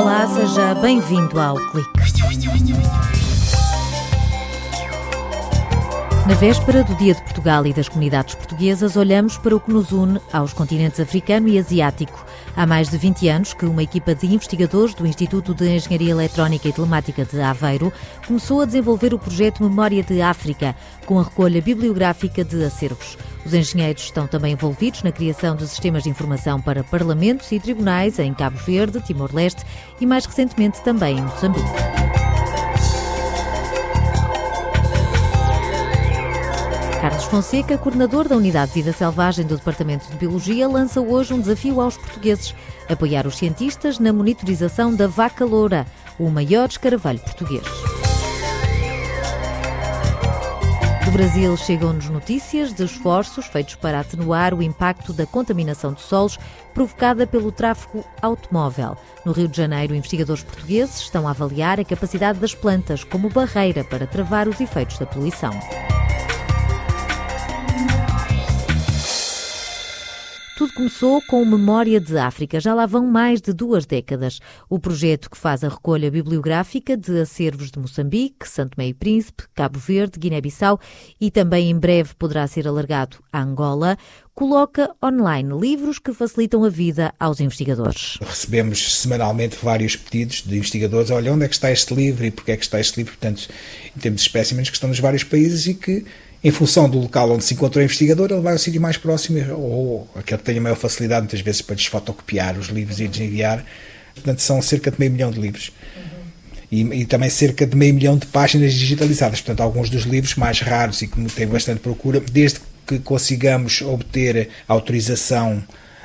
Olá, seja bem-vindo ao Clique. Na véspera do Dia de Portugal e das comunidades portuguesas, olhamos para o que nos une aos continentes africano e asiático. Há mais de 20 anos que uma equipa de investigadores do Instituto de Engenharia Eletrónica e Telemática de Aveiro começou a desenvolver o projeto Memória de África, com a recolha bibliográfica de acervos. Os engenheiros estão também envolvidos na criação de sistemas de informação para parlamentos e tribunais em Cabo Verde, Timor-Leste e, mais recentemente, também em Moçambique. Fonseca, coordenador da Unidade de Vida Selvagem do Departamento de Biologia, lança hoje um desafio aos portugueses: apoiar os cientistas na monitorização da vaca loura, o maior escaravelho português. Do Brasil chegam-nos notícias de esforços feitos para atenuar o impacto da contaminação de solos provocada pelo tráfego automóvel. No Rio de Janeiro, investigadores portugueses estão a avaliar a capacidade das plantas como barreira para travar os efeitos da poluição. Tudo começou com Memória de África. Já lá vão mais de duas décadas. O projeto que faz a recolha bibliográfica de acervos de Moçambique, Santo Meio Príncipe, Cabo Verde, Guiné-Bissau e também em breve poderá ser alargado a Angola, coloca online livros que facilitam a vida aos investigadores. Recebemos semanalmente vários pedidos de investigadores. Olha, onde é que está este livro e porquê é que está este livro? Portanto, temos espécimes que estão nos vários países e que em função do local onde se encontrou o investigador, ele vai ao sítio mais próximo ou aquele que tenha maior facilidade, muitas vezes, para desfotocopiar os livros e desenviar. Portanto, são cerca de meio milhão de livros. E, e, também cerca de meio milhão de páginas digitalizadas. Portanto, alguns dos livros mais raros e que têm bastante procura, desde que consigamos obter autorização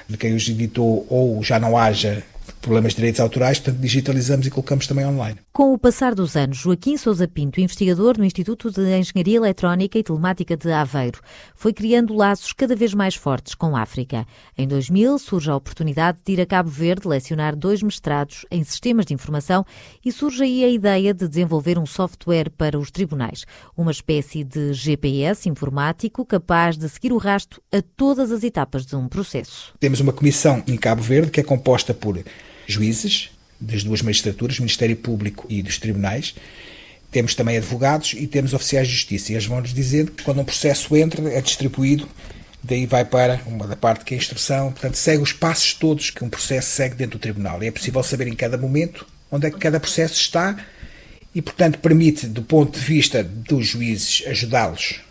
de quem os editou ou já não haja problemas de direitos autorais, portanto digitalizamos e colocamos também online. Com o passar dos anos, Joaquim Sousa Pinto, investigador no Instituto de Engenharia Eletrónica e Telemática de Aveiro, foi criando laços cada vez mais fortes com a África. Em 2000 surge a oportunidade de ir a Cabo Verde lecionar dois mestrados em sistemas de informação e surge aí a ideia de desenvolver um software para os tribunais, uma espécie de GPS informático capaz de seguir o rasto a todas as etapas de um processo. Temos uma comissão em Cabo Verde que é composta por juízes das duas magistraturas, Ministério Público e dos tribunais. Temos também advogados e temos oficiais de justiça. E eles vão-nos dizendo que quando um processo entra, é distribuído, daí vai para uma da parte que é a instrução, portanto, segue os passos todos que um processo segue dentro do tribunal. E é possível saber em cada momento onde é que cada processo está e, portanto, permite, do ponto de vista dos juízes, ajudá-los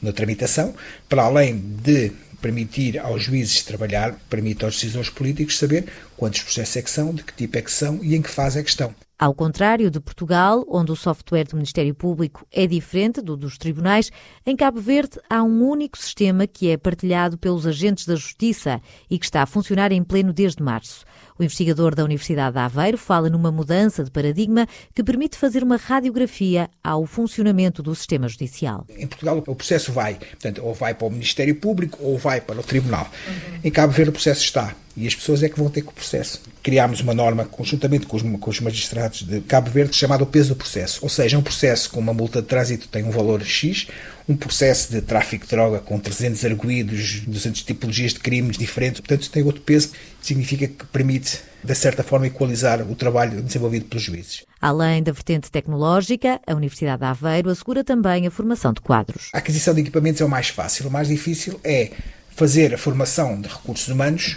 na tramitação, para além de permitir aos juízes trabalhar, permite aos decisores políticos saber quantos processos é que são, de que tipo é que são e em que fase é que estão. Ao contrário de Portugal, onde o software do Ministério Público é diferente do dos tribunais, em Cabo Verde há um único sistema que é partilhado pelos agentes da Justiça e que está a funcionar em pleno desde março. O investigador da Universidade de Aveiro fala numa mudança de paradigma que permite fazer uma radiografia ao funcionamento do sistema judicial. Em Portugal, o processo vai, portanto, ou vai para o Ministério Público ou vai para o Tribunal. Uhum. Em Cabo Verde, o processo está e as pessoas é que vão ter com o processo. Criámos uma norma conjuntamente com os, com os magistrados de Cabo Verde chamada o peso do processo. Ou seja, um processo com uma multa de trânsito tem um valor X, um processo de tráfico de droga com 300 arguídos, 200 tipologias de crimes diferentes, portanto tem outro peso, significa que permite, de certa forma, equalizar o trabalho desenvolvido pelos juízes. Além da vertente tecnológica, a Universidade de Aveiro assegura também a formação de quadros. A aquisição de equipamentos é o mais fácil, o mais difícil é fazer a formação de recursos humanos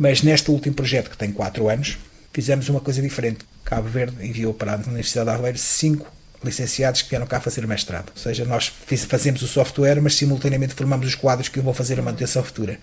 mas neste último projeto, que tem 4 anos, fizemos uma coisa diferente. Cabo Verde enviou para a Universidade de Aveiro cinco licenciados que vieram cá fazer mestrado. Ou seja, nós fazemos o software, mas simultaneamente formamos os quadros que vão fazer a manutenção futura.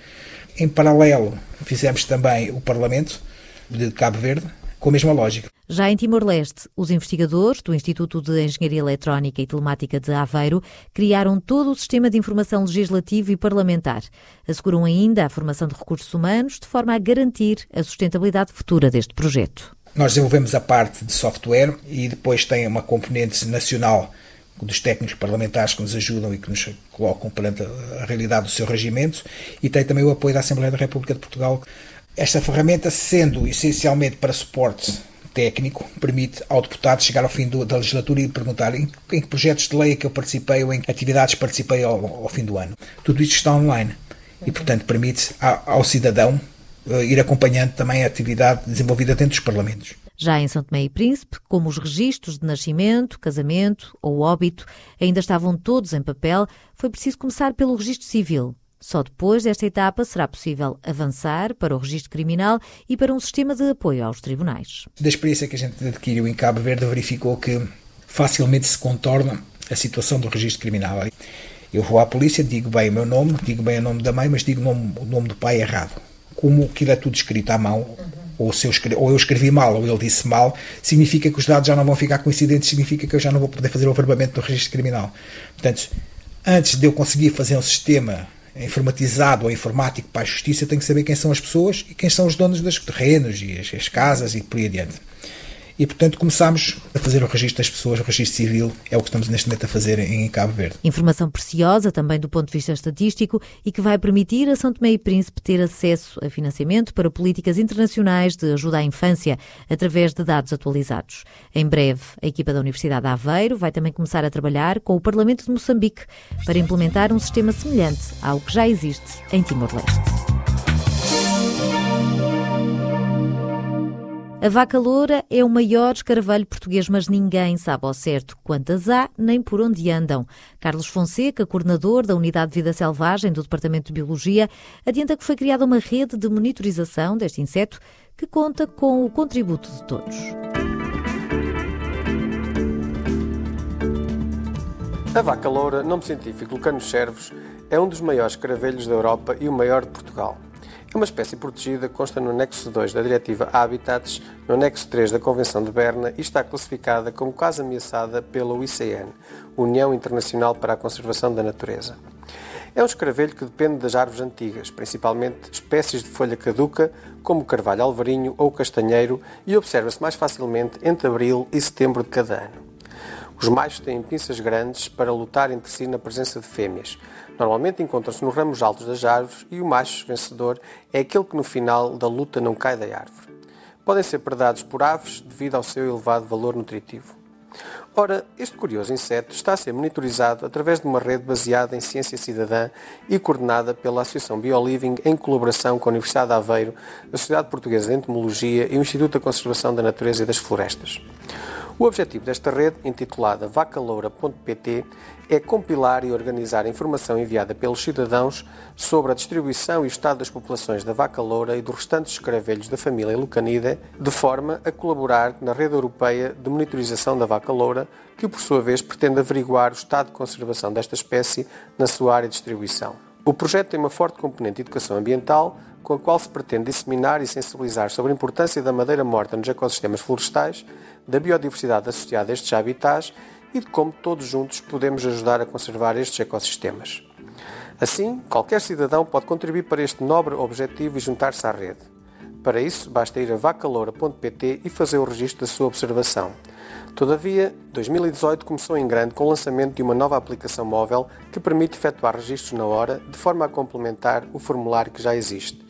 Em paralelo, fizemos também o Parlamento de Cabo Verde, com a mesma lógica. Já em Timor-Leste, os investigadores do Instituto de Engenharia Eletrónica e Telemática de Aveiro criaram todo o sistema de informação legislativo e parlamentar. Asseguram ainda a formação de recursos humanos de forma a garantir a sustentabilidade futura deste projeto. Nós desenvolvemos a parte de software e depois tem uma componente nacional dos técnicos parlamentares que nos ajudam e que nos colocam perante a realidade do seu regimento e tem também o apoio da Assembleia da República de Portugal esta ferramenta, sendo essencialmente para suporte técnico, permite ao deputado chegar ao fim do, da legislatura e perguntar em, em, que projetos de lei é que eu participei ou em que atividades participei ao, ao fim do ano. Tudo isto está online e, portanto, permite ao, cidadão uh, ir acompanhando também a atividade desenvolvida dentro dos parlamentos. Já em São Tomé e Príncipe, como os registros de nascimento, casamento ou óbito ainda estavam todos em papel, foi preciso começar pelo registro civil. Só depois desta etapa será possível avançar para o registro criminal e para um sistema de apoio aos tribunais. Da experiência que a gente adquiriu em Cabo Verde, verificou que facilmente se contorna a situação do registro criminal. Eu vou à polícia, digo bem o meu nome, digo bem o nome da mãe, mas digo o nome, o nome do pai errado. Como aquilo é tudo escrito à mão, ou, se eu escrevi, ou eu escrevi mal, ou ele disse mal, significa que os dados já não vão ficar coincidentes, significa que eu já não vou poder fazer o averbamento do registro criminal. Portanto, antes de eu conseguir fazer um sistema informatizado ou informático para a justiça, tenho que saber quem são as pessoas e quem são os donos dos terrenos e as, as casas e por aí adiante. E, portanto, começámos a fazer o registro das pessoas, o registro civil, é o que estamos neste momento a fazer em Cabo Verde. Informação preciosa também do ponto de vista estatístico e que vai permitir a São Tomé e Príncipe ter acesso a financiamento para políticas internacionais de ajuda à infância através de dados atualizados. Em breve, a equipa da Universidade de Aveiro vai também começar a trabalhar com o Parlamento de Moçambique para implementar um sistema semelhante ao que já existe em Timor-Leste. A vaca loura é o maior escaravelho português, mas ninguém sabe ao certo quantas há nem por onde andam. Carlos Fonseca, coordenador da Unidade de Vida Selvagem do Departamento de Biologia, adianta que foi criada uma rede de monitorização deste inseto que conta com o contributo de todos. A vaca loura, nome científico Lucanus cervos, é um dos maiores escaravelhos da Europa e o maior de Portugal. É uma espécie protegida, consta no anexo 2 da Diretiva Habitats, no anexo 3 da Convenção de Berna e está classificada como quase ameaçada pela UICN, União Internacional para a Conservação da Natureza. É um escaravelho que depende das árvores antigas, principalmente espécies de folha caduca, como o carvalho alvarinho ou o castanheiro, e observa-se mais facilmente entre abril e setembro de cada ano. Os machos têm pinças grandes para lutar entre si na presença de fêmeas. Normalmente encontram-se nos ramos altos das árvores e o macho vencedor é aquele que no final da luta não cai da árvore. Podem ser predados por aves devido ao seu elevado valor nutritivo. Ora, este curioso inseto está a ser monitorizado através de uma rede baseada em ciência cidadã e coordenada pela Associação BioLiving em colaboração com a Universidade de Aveiro, a Sociedade Portuguesa de Entomologia e o Instituto da Conservação da Natureza e das Florestas. O objetivo desta rede, intitulada vacaloura.pt, é compilar e organizar informação enviada pelos cidadãos sobre a distribuição e o estado das populações da vaca loura e dos restantes escaravelhos da família Lucanida, de forma a colaborar na rede europeia de monitorização da vaca loura, que por sua vez pretende averiguar o estado de conservação desta espécie na sua área de distribuição. O projeto tem uma forte componente de educação ambiental, com a qual se pretende disseminar e sensibilizar sobre a importância da madeira morta nos ecossistemas florestais da biodiversidade associada a estes habitats e de como todos juntos podemos ajudar a conservar estes ecossistemas. Assim, qualquer cidadão pode contribuir para este nobre objetivo e juntar-se à rede. Para isso, basta ir a vacaloura.pt e fazer o registro da sua observação. Todavia, 2018 começou em grande com o lançamento de uma nova aplicação móvel que permite efetuar registros na hora, de forma a complementar o formulário que já existe.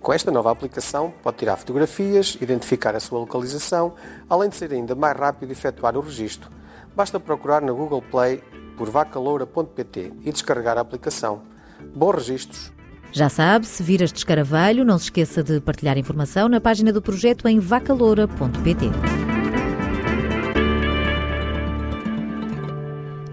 Com esta nova aplicação, pode tirar fotografias, identificar a sua localização, além de ser ainda mais rápido efetuar o registro. Basta procurar na Google Play por vacaloura.pt e descarregar a aplicação. Bons registros! Já sabe, se vir este escaravelho, não se esqueça de partilhar informação na página do projeto em vacaloura.pt.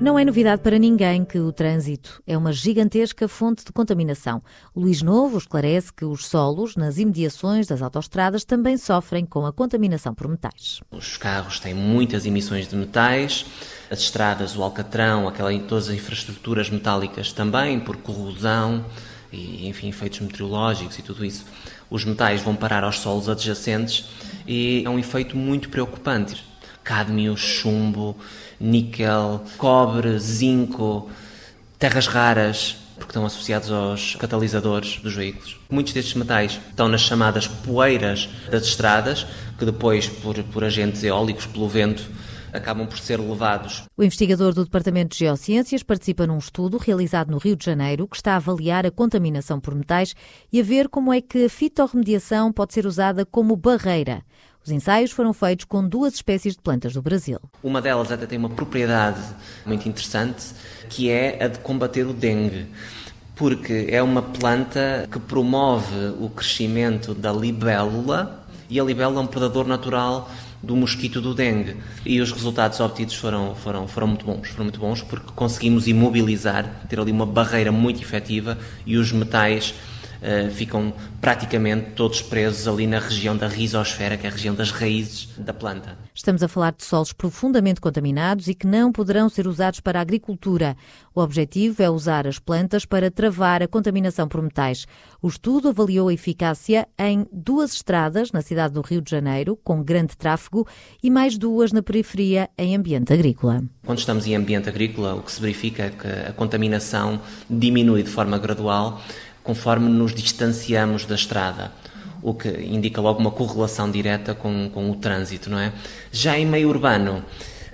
Não é novidade para ninguém que o trânsito é uma gigantesca fonte de contaminação. Luís Novo esclarece que os solos nas imediações das autoestradas também sofrem com a contaminação por metais. Os carros têm muitas emissões de metais, as estradas, o alcatrão, aquela, todas as infraestruturas metálicas também, por corrosão e, enfim, efeitos meteorológicos e tudo isso. Os metais vão parar aos solos adjacentes e é um efeito muito preocupante. Cádmio, chumbo, níquel, cobre, zinco, terras raras, porque estão associados aos catalisadores dos veículos. Muitos destes metais estão nas chamadas poeiras das estradas, que depois, por, por agentes eólicos, pelo vento, acabam por ser levados. O investigador do Departamento de Geociências participa num estudo realizado no Rio de Janeiro que está a avaliar a contaminação por metais e a ver como é que a fitorremediação pode ser usada como barreira. Os ensaios foram feitos com duas espécies de plantas do Brasil. Uma delas até tem uma propriedade muito interessante, que é a de combater o dengue porque é uma planta que promove o crescimento da libélula e a libélula é um predador natural do mosquito do dengue. E os resultados obtidos foram, foram, foram muito bons, foram muito bons porque conseguimos imobilizar, ter ali uma barreira muito efetiva e os metais uh, ficam praticamente todos presos ali na região da rizosfera, que é a região das raízes da planta. Estamos a falar de solos profundamente contaminados e que não poderão ser usados para a agricultura. O objetivo é usar as plantas para travar a contaminação por metais. O estudo avaliou a eficácia em duas estradas na cidade do Rio de Janeiro, com grande tráfego, e mais duas na periferia, em ambiente agrícola. Quando estamos em ambiente agrícola, o que se verifica é que a contaminação diminui de forma gradual conforme nos distanciamos da estrada, o que indica logo uma correlação direta com, com o trânsito, não é? Já em meio urbano,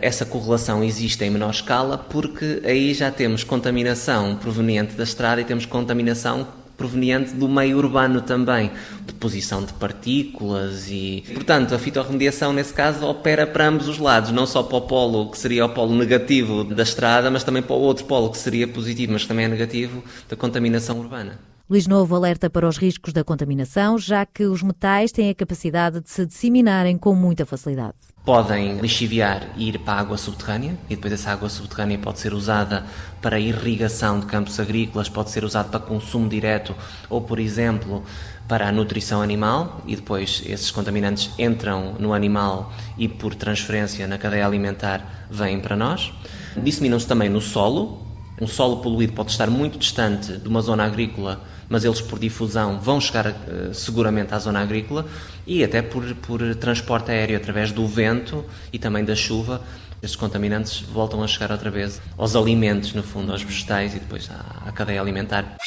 essa correlação existe em menor escala porque aí já temos contaminação proveniente da estrada e temos contaminação proveniente do meio urbano também, deposição de partículas e, portanto, a fitorremediação nesse caso opera para ambos os lados, não só para o polo que seria o polo negativo da estrada, mas também para o outro polo que seria positivo, mas também é negativo da contaminação urbana. Luís Novo alerta para os riscos da contaminação, já que os metais têm a capacidade de se disseminarem com muita facilidade. Podem lixiviar e ir para a água subterrânea, e depois essa água subterrânea pode ser usada para irrigação de campos agrícolas, pode ser usada para consumo direto ou, por exemplo, para a nutrição animal, e depois esses contaminantes entram no animal e, por transferência na cadeia alimentar, vêm para nós. Disseminam-se também no solo. Um solo poluído pode estar muito distante de uma zona agrícola mas eles por difusão vão chegar uh, seguramente à zona agrícola e até por, por transporte aéreo através do vento e também da chuva. Estes contaminantes voltam a chegar outra vez aos alimentos, no fundo, aos vegetais e depois à, à cadeia alimentar.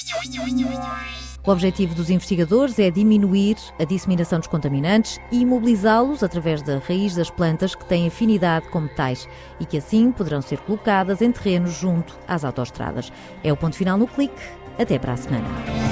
O objetivo dos investigadores é diminuir a disseminação dos contaminantes e imobilizá-los através da raiz das plantas que têm afinidade com metais e que assim poderão ser colocadas em terrenos junto às autoestradas. É o ponto final no clique. Até para a semana.